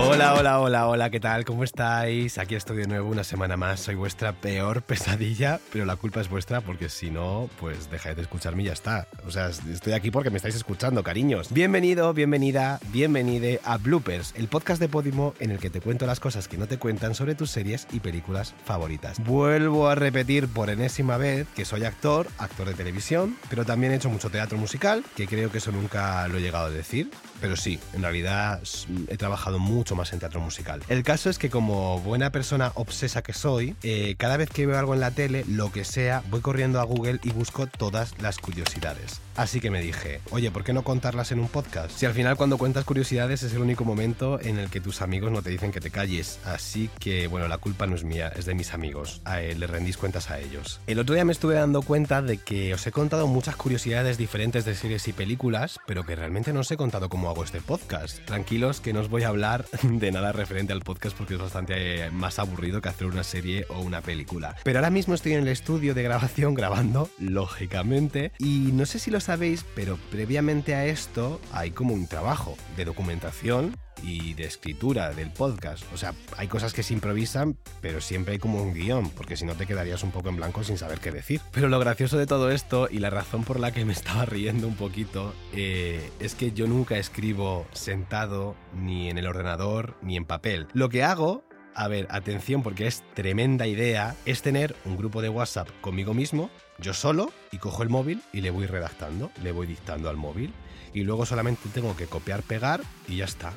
Hola, hola, hola, hola, ¿qué tal? ¿Cómo estáis? Aquí estoy de nuevo una semana más. Soy vuestra peor pesadilla, pero la culpa es vuestra porque si no, pues dejáis de escucharme y ya está. O sea, estoy aquí porque me estáis escuchando, cariños. Bienvenido, bienvenida, bienvenide a Bloopers, el podcast de Podimo en el que te cuento las cosas que no te cuentan sobre tus series y películas favoritas. Vuelvo a repetir por enésima vez que soy actor, actor de televisión, pero también he hecho mucho teatro musical, que creo que eso nunca lo he llegado a decir. Pero sí, en realidad he trabajado mucho más en teatro musical. El caso es que como buena persona obsesa que soy, eh, cada vez que veo algo en la tele, lo que sea, voy corriendo a Google y busco todas las curiosidades. Así que me dije, oye, ¿por qué no contarlas en un podcast? Si al final cuando cuentas curiosidades es el único momento en el que tus amigos no te dicen que te calles. Así que, bueno, la culpa no es mía, es de mis amigos. A él, le rendís cuentas a ellos. El otro día me estuve dando cuenta de que os he contado muchas curiosidades diferentes de series y películas, pero que realmente no os he contado cómo hago este podcast. Tranquilos que no os voy a hablar de nada referente al podcast porque es bastante eh, más aburrido que hacer una serie o una película. Pero ahora mismo estoy en el estudio de grabación grabando, lógicamente, y no sé si lo sabéis, pero previamente a esto hay como un trabajo de documentación y de escritura del podcast. O sea, hay cosas que se improvisan, pero siempre hay como un guion, porque si no te quedarías un poco en blanco sin saber qué decir. Pero lo gracioso de todo esto y la razón por la que me estaba riendo un poquito eh, es que yo nunca escribo sentado ni en el ordenador ni en papel. Lo que hago a ver, atención porque es tremenda idea, es tener un grupo de WhatsApp conmigo mismo, yo solo, y cojo el móvil y le voy redactando, le voy dictando al móvil, y luego solamente tengo que copiar, pegar y ya está.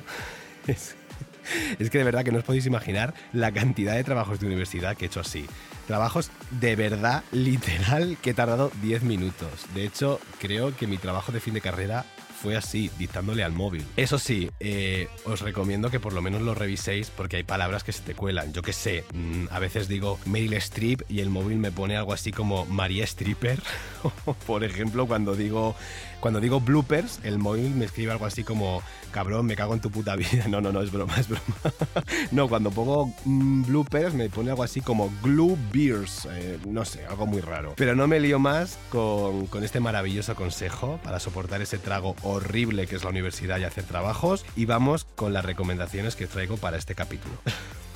Es, que de verdad que no os podéis imaginar la cantidad de trabajos de universidad que he hecho así. Trabajos de verdad, literal, que he tardado 10 minutos. De hecho, creo que mi trabajo de fin de carrera fue así, dictándole al móvil. Eso sí, eh, os recomiendo que por lo menos lo reviséis porque hay palabras que se te cuelan. Yo qué sé, mm, a veces digo Meryl Streep y el móvil me pone algo así como María Stripper. por ejemplo, cuando digo, cuando digo bloopers, el móvil me escribe algo así como cabrón, me cago en tu puta vida. No, no, no, es broma, es broma. no, cuando pongo mm, bloopers me pone algo así como glue beers. Eh, no sé, algo muy raro. Pero no me lío más con este maravilloso consejo para soportar ese trago horrible que es la universidad y hacer trabajos. Y vamos con las recomendaciones que traigo para este capítulo.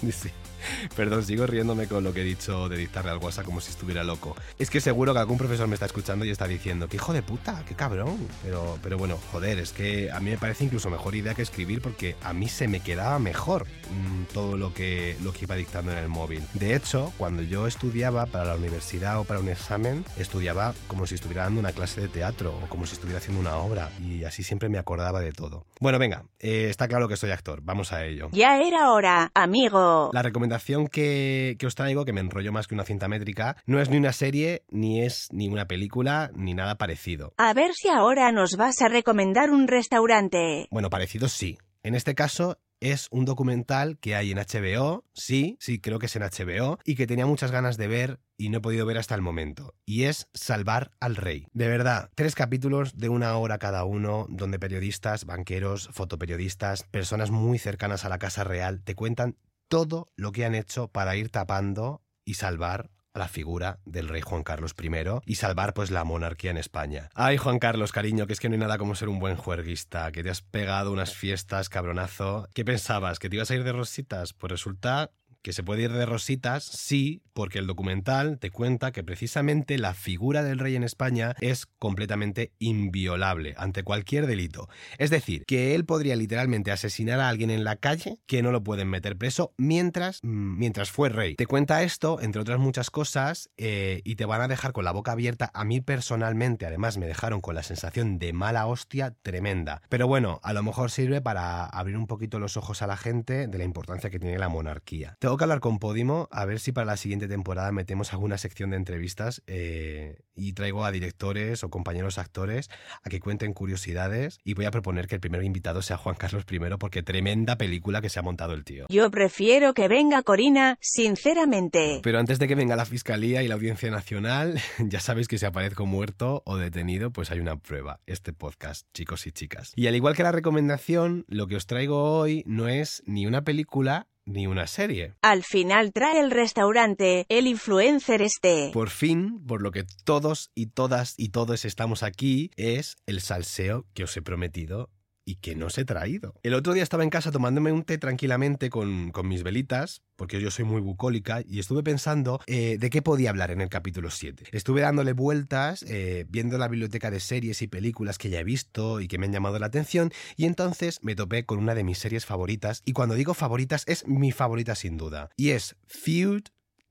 Perdón, sigo riéndome con lo que he dicho de dictarle al WhatsApp como si estuviera loco. Es que seguro que algún profesor me está escuchando y está diciendo, qué hijo de puta, qué cabrón. Pero, pero bueno, joder, es que a mí me parece incluso mejor idea que escribir porque a mí se me quedaba mejor mmm, todo lo que, lo que iba dictando en el móvil. De hecho, cuando yo estudiaba para la universidad o para un examen, estudiaba como si estuviera dando una clase de teatro o como si estuviera haciendo una obra y así siempre me acordaba de todo. Bueno, venga, eh, está claro que soy actor, vamos a ello. Ya era hora, amigo. La recomendación que, que, os traigo, que me enrollo más que una cinta métrica, no es ni una serie, ni es ni una película, ni nada parecido. A ver si ahora nos vas a recomendar un restaurante. Bueno, parecido sí. En este caso es un documental que hay en HBO, sí, sí, creo que es en HBO, y que tenía muchas ganas de ver y no he podido ver hasta el momento. Y es Salvar al Rey. De verdad, tres capítulos de una hora cada uno, donde periodistas, banqueros, fotoperiodistas, personas muy cercanas a la Casa Real te cuentan todo lo que han hecho para ir tapando y salvar la figura del rey Juan Carlos I y salvar pues la monarquía en España. Ay, Juan Carlos, cariño, que es que no hay nada como ser un buen juerguista, que te has pegado unas fiestas, cabronazo. ¿Qué pensabas? ¿Que te ibas a ir de rositas? Pues resulta que se puede ir de rositas, sí, porque el documental te cuenta que precisamente la figura del rey en España es completamente inviolable ante cualquier delito. Es decir, que él podría literalmente asesinar a alguien en la calle que no lo pueden meter preso mientras, mientras fue rey. Te cuenta esto, entre otras muchas cosas, eh, y te van a dejar con la boca abierta. A mí personalmente, además, me dejaron con la sensación de mala hostia tremenda. Pero bueno, a lo mejor sirve para abrir un poquito los ojos a la gente de la importancia que tiene la monarquía. Que hablar con Podimo a ver si para la siguiente temporada metemos alguna sección de entrevistas eh, y traigo a directores o compañeros actores a que cuenten curiosidades y voy a proponer que el primer invitado sea Juan Carlos I porque tremenda película que se ha montado el tío. Yo prefiero que venga Corina, sinceramente. Pero antes de que venga la Fiscalía y la Audiencia Nacional, ya sabéis que si aparezco muerto o detenido, pues hay una prueba, este podcast, chicos y chicas. Y al igual que la recomendación, lo que os traigo hoy no es ni una película ni una serie. Al final trae el restaurante, el influencer este. Por fin, por lo que todos y todas y todos estamos aquí, es el salseo que os he prometido y que no os he traído. El otro día estaba en casa tomándome un té tranquilamente con, con mis velitas, porque yo soy muy bucólica, y estuve pensando eh, de qué podía hablar en el capítulo 7. Estuve dándole vueltas, eh, viendo la biblioteca de series y películas que ya he visto y que me han llamado la atención, y entonces me topé con una de mis series favoritas, y cuando digo favoritas es mi favorita sin duda, y es Feud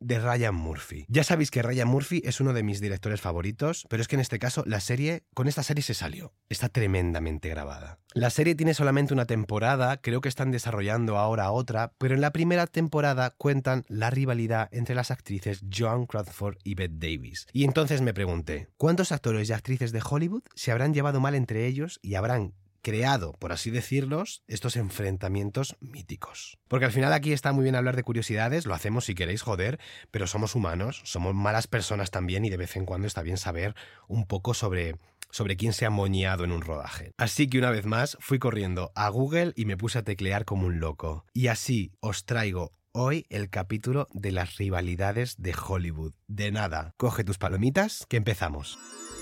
de Ryan Murphy. Ya sabéis que Ryan Murphy es uno de mis directores favoritos, pero es que en este caso la serie, con esta serie se salió. Está tremendamente grabada. La serie tiene solamente una temporada, creo que están desarrollando ahora otra, pero en la primera temporada cuentan la rivalidad entre las actrices Joan Crawford y Bette Davis. Y entonces me pregunté, ¿cuántos actores y actrices de Hollywood se habrán llevado mal entre ellos y habrán creado, por así decirlos, estos enfrentamientos míticos. Porque al final aquí está muy bien hablar de curiosidades, lo hacemos si queréis, joder, pero somos humanos, somos malas personas también y de vez en cuando está bien saber un poco sobre sobre quién se ha moñeado en un rodaje. Así que una vez más fui corriendo a Google y me puse a teclear como un loco. Y así os traigo hoy el capítulo de las rivalidades de Hollywood. De nada, coge tus palomitas que empezamos.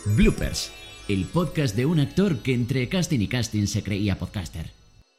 Bloopers, el podcast de un actor que entre casting y casting se creía podcaster.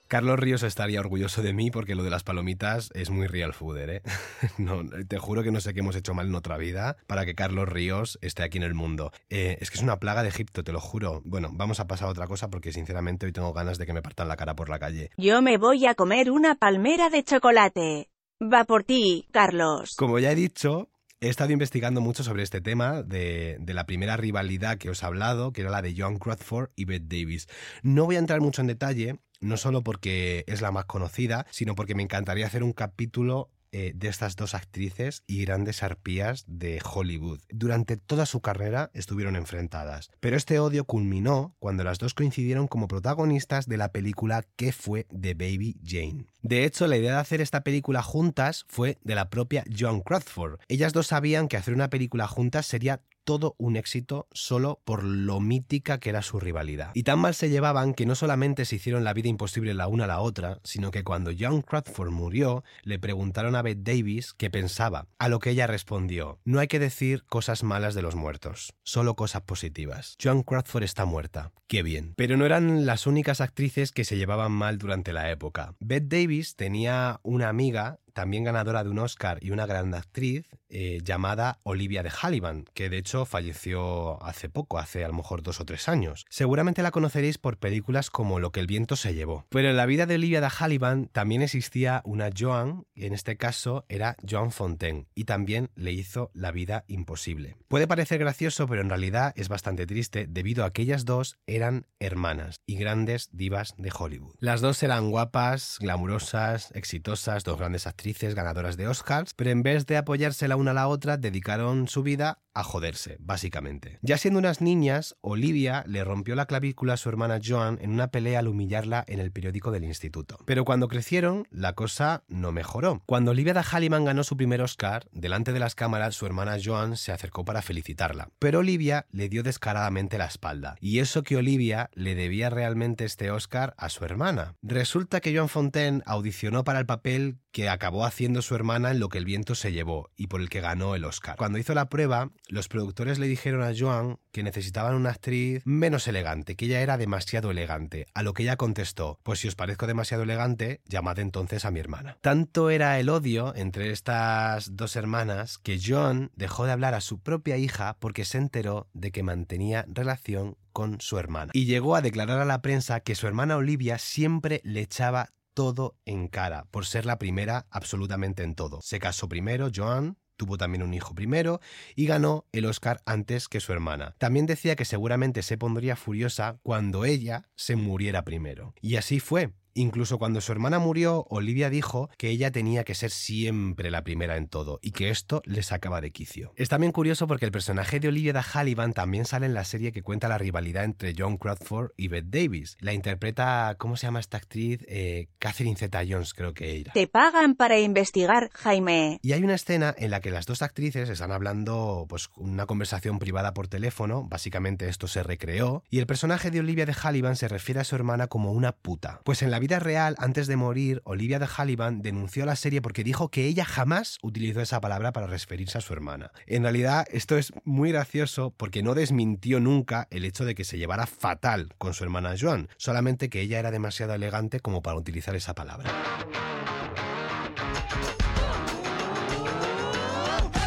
Carlos Ríos estaría orgulloso de mí porque lo de las palomitas es muy real fooder, ¿eh? No, te juro que no sé qué hemos hecho mal en otra vida para que Carlos Ríos esté aquí en el mundo. Eh, es que es una plaga de Egipto, te lo juro. Bueno, vamos a pasar a otra cosa porque sinceramente hoy tengo ganas de que me partan la cara por la calle. Yo me voy a comer una palmera de chocolate. Va por ti, Carlos. Como ya he dicho, He estado investigando mucho sobre este tema de, la primera rivalidad que os he hablado, que era la de John Crawford y Bette Davis. No voy a entrar mucho en detalle, no solo porque es la más conocida, sino porque me encantaría hacer un capítulo eh, de estas dos actrices y grandes arpías de Hollywood. Durante toda su carrera estuvieron enfrentadas, pero este odio culminó cuando las dos coincidieron como protagonistas de la película que fue The Baby Jane. De hecho, la idea de hacer esta película juntas fue de la propia Joan Crawford. Ellas dos sabían que hacer una película juntas sería todo un éxito solo por lo mítica que era su rivalidad. Y tan mal se llevaban que no solamente se hicieron la vida imposible la una a la otra, sino que cuando John Crawford murió, le preguntaron a Bette Davis qué pensaba, a lo que ella respondió, no hay que decir cosas malas de los muertos, solo cosas positivas. Joan Crawford está muerta. Qué bien. Pero no eran las únicas actrices que se llevaban mal durante la época. Bette Davis tenía una amiga también ganadora de un Oscar y una gran actriz eh, llamada Olivia de Hallivan, que de hecho falleció hace poco, hace a lo mejor dos o tres años. Seguramente la conoceréis por películas como Lo que el viento se llevó. Pero en la vida de Olivia de Hallivan también existía una Joan, y en este caso era Joan Fontaine, y también le hizo la vida imposible. Puede parecer gracioso, pero en realidad es bastante triste debido a que ellas dos eran hermanas y grandes divas de Hollywood. Las dos eran guapas, glamurosas, exitosas, dos grandes actrices ganadoras de Oscars, pero en vez de apoyarse la una a la otra, dedicaron su vida a joderse, básicamente. Ya siendo unas niñas, Olivia le rompió la clavícula a su hermana Joan en una pelea al humillarla en el periódico del instituto. Pero cuando crecieron, la cosa no mejoró. Cuando Olivia de ganó su primer Oscar, delante de las cámaras su hermana Joan se acercó para felicitarla. Pero Olivia le dio descaradamente la espalda. Y eso que Olivia le debía realmente este Oscar a su hermana. Resulta que Joan Fontaine audicionó para el papel que acabó haciendo su hermana en Lo que el viento se llevó y por el que ganó el Oscar. Cuando hizo la prueba, los productores le dijeron a Joan que necesitaban una actriz menos elegante, que ella era demasiado elegante, a lo que ella contestó, pues si os parezco demasiado elegante, llamad entonces a mi hermana. Tanto era el odio entre estas dos hermanas que Joan dejó de hablar a su propia hija porque se enteró de que mantenía relación con su hermana. Y llegó a declarar a la prensa que su hermana Olivia siempre le echaba todo en cara, por ser la primera absolutamente en todo. Se casó primero, Joan, tuvo también un hijo primero y ganó el Oscar antes que su hermana. También decía que seguramente se pondría furiosa cuando ella se muriera primero. Y así fue. Incluso cuando su hermana murió, Olivia dijo que ella tenía que ser siempre la primera en todo y que esto le sacaba de quicio. Es también curioso porque el personaje de Olivia de Hallivan también sale en la serie que cuenta la rivalidad entre John Crawford y Bette Davis. La interpreta, ¿cómo se llama esta actriz? Eh, Catherine Zeta-Jones creo que era. Te pagan para investigar, Jaime. Y hay una escena en la que las dos actrices están hablando, pues, una conversación privada por teléfono, básicamente esto se recreó, y el personaje de Olivia de Hallivan se refiere a su hermana como una puta. Pues en la vida real, antes de morir, Olivia de Hallivan denunció la serie porque dijo que ella jamás utilizó esa palabra para referirse a su hermana. En realidad, esto es muy gracioso porque no desmintió nunca el hecho de que se llevara fatal con su hermana Joan, solamente que ella era demasiado elegante como para utilizar esa palabra.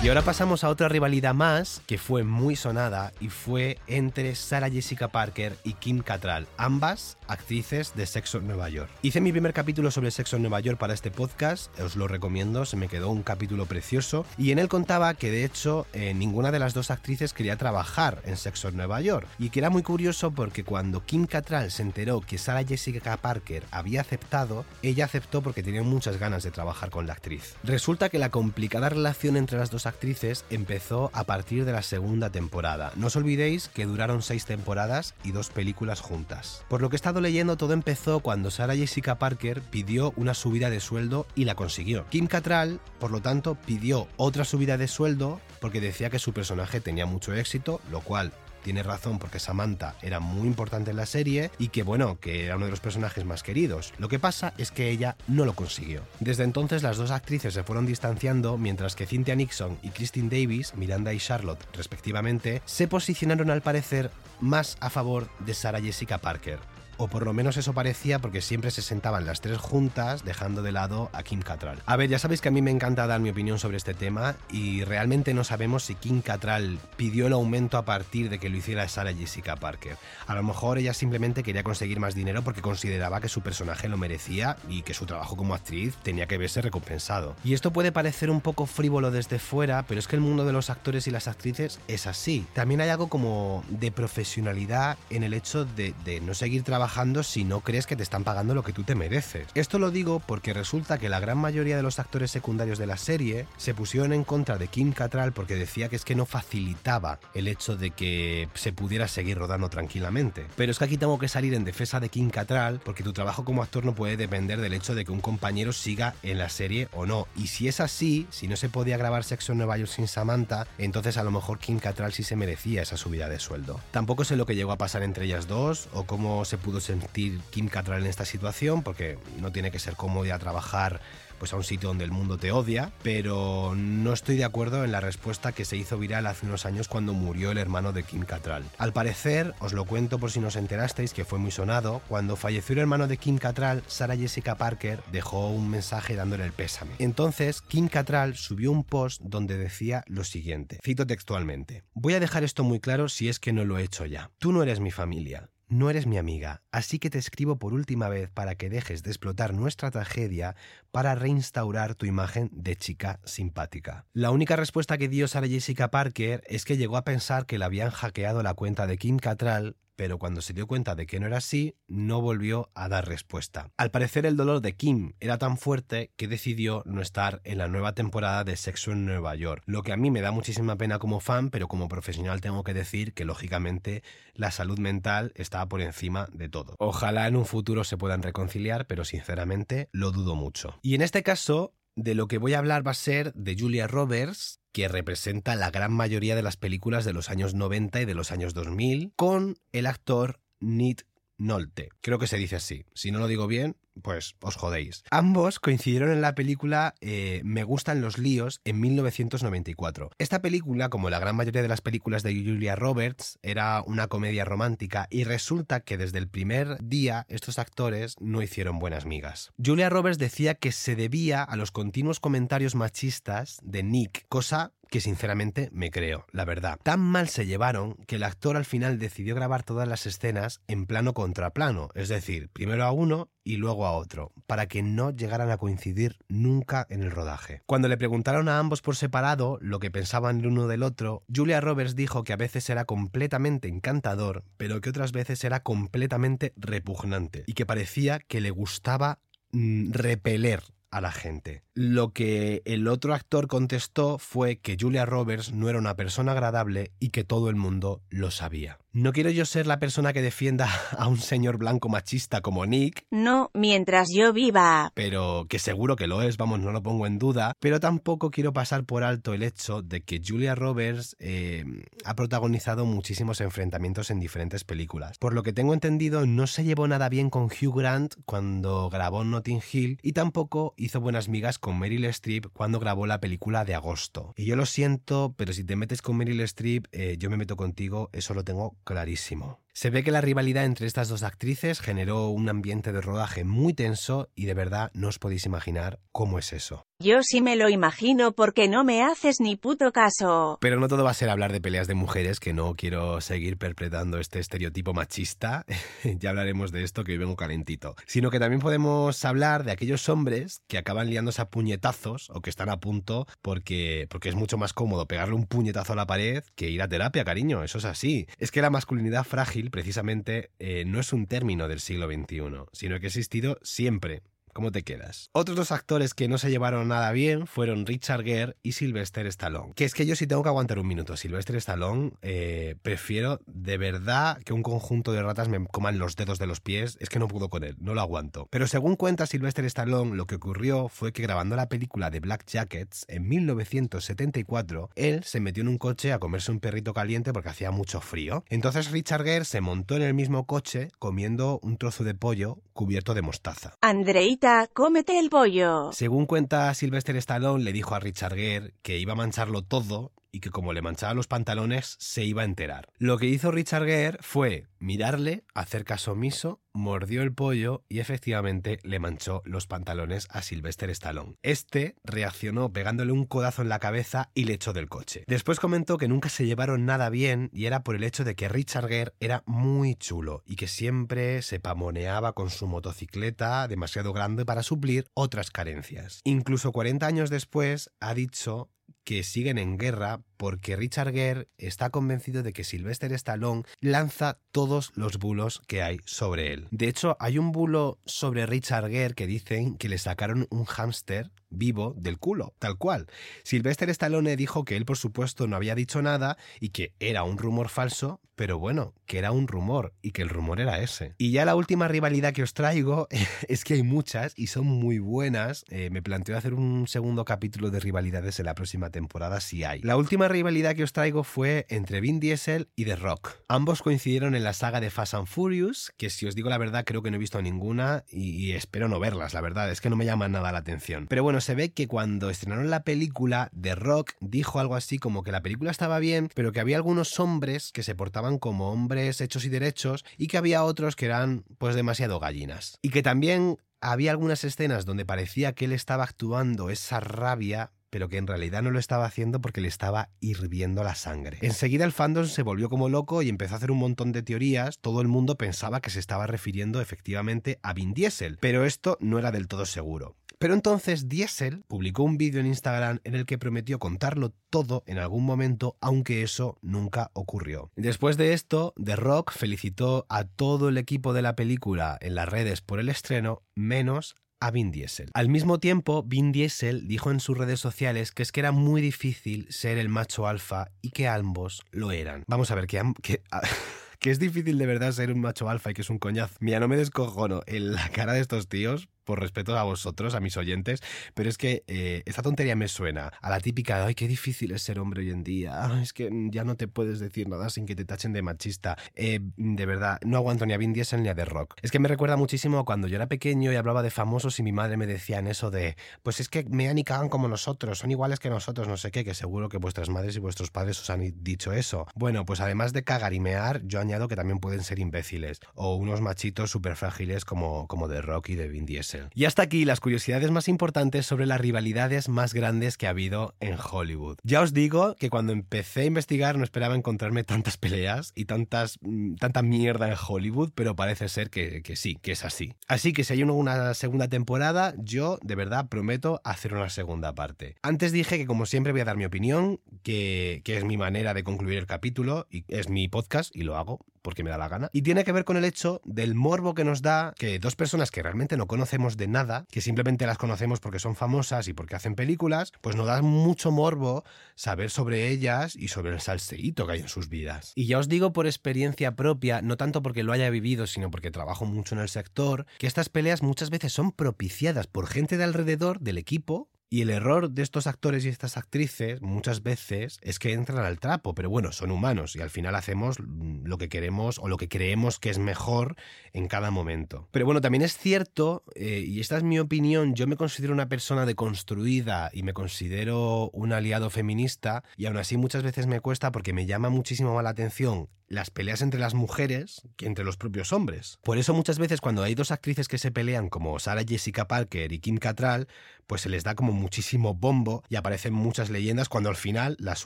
Y ahora pasamos a otra rivalidad más que fue muy sonada y fue entre Sarah Jessica Parker y Kim Cattrall, ambas actrices de Sexo en Nueva York. Hice mi primer capítulo sobre Sexo en Nueva York para este podcast, os lo recomiendo, se me quedó un capítulo precioso y en él contaba que de hecho eh, ninguna de las dos actrices quería trabajar en Sexo en Nueva York y que era muy curioso porque cuando Kim Cattrall se enteró que Sarah Jessica Parker había aceptado, ella aceptó porque tenía muchas ganas de trabajar con la actriz. Resulta que la complicada relación entre las dos actrices empezó a partir de la segunda temporada. No os olvidéis que duraron seis temporadas y dos películas juntas. Por lo que he estado leyendo, todo empezó cuando Sarah Jessica Parker pidió una subida de sueldo y la consiguió. Kim Cattrall, por lo tanto, pidió otra subida de sueldo porque decía que su personaje tenía mucho éxito, lo cual tiene razón porque Samantha era muy importante en la serie y que bueno, que era uno de los personajes más queridos. Lo que pasa es que ella no lo consiguió. Desde entonces las dos actrices se fueron distanciando mientras que Cynthia Nixon y Christine Davis, Miranda y Charlotte respectivamente, se posicionaron al parecer más a favor de Sarah Jessica Parker o por lo menos eso parecía porque siempre se sentaban las tres juntas dejando de lado a Kim Cattrall. A ver, ya sabéis que a mí me encanta dar mi opinión sobre este tema y realmente no sabemos si Kim Cattrall pidió el aumento a partir de que lo hiciera Sarah Jessica Parker. A lo mejor ella simplemente quería conseguir más dinero porque consideraba que su personaje lo merecía y que su trabajo como actriz tenía que verse recompensado. Y esto puede parecer un poco frívolo desde fuera, pero es que el mundo de los actores y las actrices es así. También hay algo como de profesionalidad en el hecho de, de no seguir trabajando si no crees que te están pagando lo que tú te mereces. Esto lo digo porque resulta que la gran mayoría de los actores secundarios de la serie se pusieron en contra de Kim Cattrall porque decía que es que no facilitaba el hecho de que se pudiera seguir rodando tranquilamente. Pero es que aquí tengo que salir en defensa de Kim Cattrall porque tu trabajo como actor no puede depender del hecho de que un compañero siga en la serie o no. Y si es así, si no se podía grabar Sexo en Nueva York sin Samantha, entonces a lo mejor Kim Cattrall sí se merecía esa subida de sueldo. Tampoco sé lo que llegó a pasar entre ellas dos o cómo se pudo sentir Kim Cattrall en esta situación, porque no tiene que ser cómoda trabajar pues a un sitio donde el mundo te odia, pero no estoy de acuerdo en la respuesta que se hizo viral hace unos años cuando murió el hermano de Kim Cattrall. Al parecer, os lo cuento por si no os enterasteis, que fue muy sonado, cuando falleció el hermano de Kim Cattrall, Sarah Jessica Parker dejó un mensaje dándole el pésame. Entonces, Kim Cattrall subió un post donde decía lo siguiente, cito textualmente, voy a dejar esto muy claro si es que no lo he hecho ya. Tú no eres mi familia, no eres mi amiga, así que te escribo por última vez para que dejes de explotar nuestra tragedia para reinstaurar tu imagen de chica simpática. La única respuesta que dio Sarah Jessica Parker es que llegó a pensar que le habían hackeado la cuenta de Kim Cattrall pero cuando se dio cuenta de que no era así, no volvió a dar respuesta. Al parecer el dolor de Kim era tan fuerte que decidió no estar en la nueva temporada de Sexo en Nueva York, lo que a mí me da muchísima pena como fan, pero como profesional tengo que decir que lógicamente la salud mental está por encima de todo. Ojalá en un futuro se puedan reconciliar, pero sinceramente lo dudo mucho. Y en este caso, de lo que voy a hablar va a ser de Julia Roberts, que representa la gran mayoría de las películas de los años 90 y de los años 2000, con el actor Nick Nolte. Creo que se dice así. Si no lo digo bien, pues os jodéis. Ambos coincidieron en la película eh, Me gustan los líos en 1994. Esta película, como la gran mayoría de las películas de Julia Roberts, era una comedia romántica y resulta que desde el primer día estos actores no hicieron buenas migas. Julia Roberts decía que se debía a los continuos comentarios machistas de Nick, cosa que sinceramente me creo, la verdad. Tan mal se llevaron que el actor al final decidió grabar todas las escenas en plano contra plano, es decir, primero a uno y luego a otro, para que no llegaran a coincidir nunca en el rodaje. Cuando le preguntaron a ambos por separado lo que pensaban el uno del otro, Julia Roberts dijo que a veces era completamente encantador, pero que otras veces era completamente repugnante y que parecía que le gustaba mm, repeler a la gente. Lo que el otro actor contestó fue que Julia Roberts no era una persona agradable y que todo el mundo lo sabía. No quiero yo ser la persona que defienda a un señor blanco machista como Nick, No, mientras yo viva. pero que seguro que lo es, vamos, no lo pongo en duda, pero tampoco quiero pasar por alto el hecho de que Julia Roberts eh, ha protagonizado muchísimos enfrentamientos en diferentes películas. Por lo que tengo entendido, no se llevó nada bien con Hugh Grant cuando grabó Notting Hill y tampoco hizo buenas migas con Meryl Streep cuando grabó la película de agosto. Y yo lo siento, pero si te metes con Meryl Streep, eh, yo me meto contigo, eso lo tengo clarísimo. Se ve que la rivalidad entre estas dos actrices generó un ambiente de rodaje muy tenso y de verdad no os podéis imaginar cómo es eso. Yo sí me lo imagino porque no me haces ni puto caso. Pero no todo va a ser hablar de peleas de mujeres, que no quiero seguir perpetrando este estereotipo machista, ya hablaremos de esto que hoy vengo calentito, sino que también podemos hablar de aquellos hombres que acaban liándose a puñetazos o que están a punto porque, porque es mucho más cómodo pegarle un puñetazo a la pared que ir a terapia, cariño, eso es así. Es que la masculinidad frágil precisamente eh, no es un término del siglo XXI, sino que ha existido siempre. ¿Cómo te quedas? Otros dos actores que no se llevaron nada bien fueron Richard Gere y Sylvester Stallone. Que es que yo sí tengo que aguantar un minuto. Sylvester Stallone, eh, prefiero de verdad que un conjunto de ratas me coman los dedos de los pies. Es que no puedo con él, no lo aguanto. Pero según cuenta Sylvester Stallone, lo que ocurrió fue que grabando la película de Black Jackets en 1974, él se metió en un coche a comerse un perrito caliente porque hacía mucho frío. Entonces Richard Gere se montó en el mismo coche comiendo un trozo de pollo cubierto de mostaza. Andreita, cómete el pollo. Según cuenta Sylvester Stallone, le dijo a Richard Gere que iba a mancharlo todo y que como le manchaba los pantalones se iba a enterar. Lo que hizo Richard Gere fue mirarle, hacer caso omiso, mordió el pollo y efectivamente le manchó los pantalones a Sylvester Stallone. Este reaccionó pegándole un codazo en la cabeza y le echó del coche. Después comentó que nunca se llevaron nada bien y era por el hecho de que Richard Gere era muy chulo y que siempre se pamoneaba con su motocicleta demasiado grande para suplir otras carencias. Incluso 40 años después ha dicho que siguen en guerra porque Richard Gere está convencido de que Sylvester Stallone lanza todos los bulos que hay sobre él. De hecho, hay un bulo sobre Richard Gere que dicen que le sacaron un hámster vivo del culo, tal cual. Sylvester Stallone dijo que él, por supuesto, no había dicho nada y que era un rumor falso, pero bueno, que era un rumor y que el rumor era ese. Y ya la última rivalidad que os traigo es que hay muchas y son muy buenas. Eh, me planteo hacer un segundo capítulo de rivalidades en la próxima temporada si hay. La última rivalidad que os traigo fue entre Vin Diesel y The Rock. Ambos coincidieron en la saga de Fast and Furious, que si os digo la verdad creo que no he visto ninguna y, y espero no verlas, la verdad, es que no me llaman nada la atención. Pero bueno, se ve que cuando estrenaron la película, The Rock dijo algo así como que la película estaba bien, pero que había algunos hombres que se portaban como hombres hechos y derechos y que había otros que eran pues demasiado gallinas. Y que también había algunas escenas donde parecía que él estaba actuando esa rabia pero que en realidad no lo estaba haciendo porque le estaba hirviendo la sangre. Enseguida el fandom se volvió como loco y empezó a hacer un montón de teorías. Todo el mundo pensaba que se estaba refiriendo efectivamente a Vin Diesel, pero esto no era del todo seguro. Pero entonces Diesel publicó un vídeo en Instagram en el que prometió contarlo todo en algún momento, aunque eso nunca ocurrió. Después de esto, The Rock felicitó a todo el equipo de la película en las redes por el estreno, menos a Vin Diesel. Al mismo tiempo, Vin Diesel dijo en sus redes sociales que es que era muy difícil ser el macho alfa y que ambos lo eran. Vamos a ver, que... que es difícil de verdad ser un macho alfa y que es un coñazo. Mira, no me descojono en la cara de estos tíos por respeto a vosotros, a mis oyentes, pero es que eh, esta tontería me suena a la típica de, ay, qué difícil es ser hombre hoy en día, es que ya no te puedes decir nada sin que te tachen de machista. Eh, de verdad, no aguanto ni a Vin Diesel ni a The Rock. Es que me recuerda muchísimo a cuando yo era pequeño y hablaba de famosos y mi madre me decía en eso de, pues es que mean y cagan como nosotros, son iguales que nosotros, no sé qué, que seguro que vuestras madres y vuestros padres os han dicho eso. Bueno, pues además de cagar y mear, yo añado que también pueden ser imbéciles o unos machitos súper frágiles como, como The Rock y de Vin Diesel. Y hasta aquí las curiosidades más importantes sobre las rivalidades más grandes que ha habido en Hollywood. Ya os digo que cuando empecé a investigar no esperaba encontrarme tantas peleas y tantas, mm, tanta mierda en Hollywood, pero parece ser que, que sí, que es así. Así que si hay una segunda temporada, yo de verdad prometo hacer una segunda parte. Antes dije que como siempre voy a dar mi opinión, que, que es mi manera de concluir el capítulo y es mi podcast y lo hago porque me da la gana. Y tiene que ver con el hecho del morbo que nos da que dos personas que realmente no conocemos de nada, que simplemente las conocemos porque son famosas y porque hacen películas, pues nos da mucho morbo saber sobre ellas y sobre el salseíto que hay en sus vidas. Y ya os digo por experiencia propia, no tanto porque lo haya vivido, sino porque trabajo mucho en el sector, que estas peleas muchas veces son propiciadas por gente de alrededor del equipo y el error de estos actores y estas actrices muchas veces es que entran al trapo, pero bueno, son humanos y al final hacemos lo que queremos o lo que creemos que es mejor en cada momento. Pero bueno, también es cierto, eh, y esta es mi opinión, yo me considero una persona deconstruida y me considero un aliado feminista y aún así muchas veces me cuesta porque me llama muchísimo la atención las peleas entre las mujeres que entre los propios hombres. Por eso muchas veces cuando hay dos actrices que se pelean como Sarah Jessica Parker y Kim Cattrall, pues se les da como muchísimo bombo y aparecen muchas leyendas cuando al final las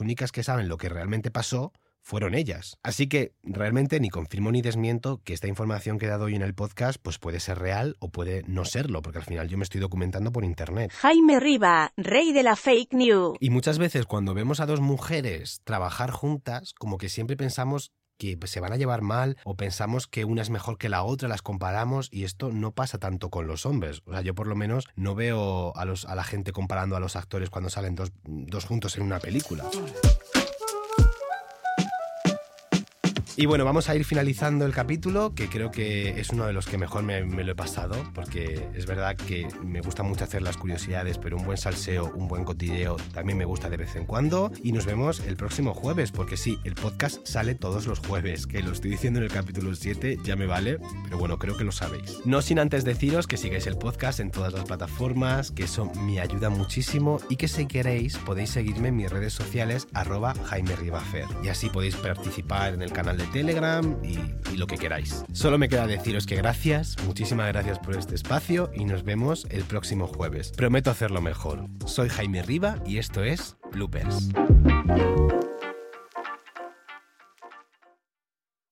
únicas que saben lo que realmente pasó fueron ellas. Así que realmente ni confirmo ni desmiento que esta información que he dado hoy en el podcast pues puede ser real o puede no serlo, porque al final yo me estoy documentando por internet. Jaime Riva, rey de la fake news. Y muchas veces cuando vemos a dos mujeres trabajar juntas, como que siempre pensamos que se van a llevar mal o pensamos que una es mejor que la otra, las comparamos y esto no pasa tanto con los hombres. O sea, yo por lo menos no veo a, los, a la gente comparando a los actores cuando salen dos, dos juntos en una película. Y bueno, vamos a ir finalizando el capítulo, que creo que es uno de los que mejor me, lo he pasado, porque es verdad que me gusta mucho hacer las curiosidades, pero un buen salseo, un buen cotilleo también me gusta de vez en cuando. Y nos vemos el próximo jueves, porque sí, el podcast sale todos los jueves, que lo estoy diciendo en el capítulo 7, ya me vale, pero bueno, creo que lo sabéis. No sin antes deciros que sigáis el podcast en todas las plataformas, que eso me ayuda muchísimo y que si queréis podéis seguirme en mis redes sociales arroba Jaime Ribafer. Y así podéis participar en el canal Telegram y, y lo que queráis. Solo me queda deciros que gracias, muchísimas gracias por este espacio y nos vemos el próximo jueves. Prometo hacerlo mejor. Soy Jaime Riva y esto es Bloopers.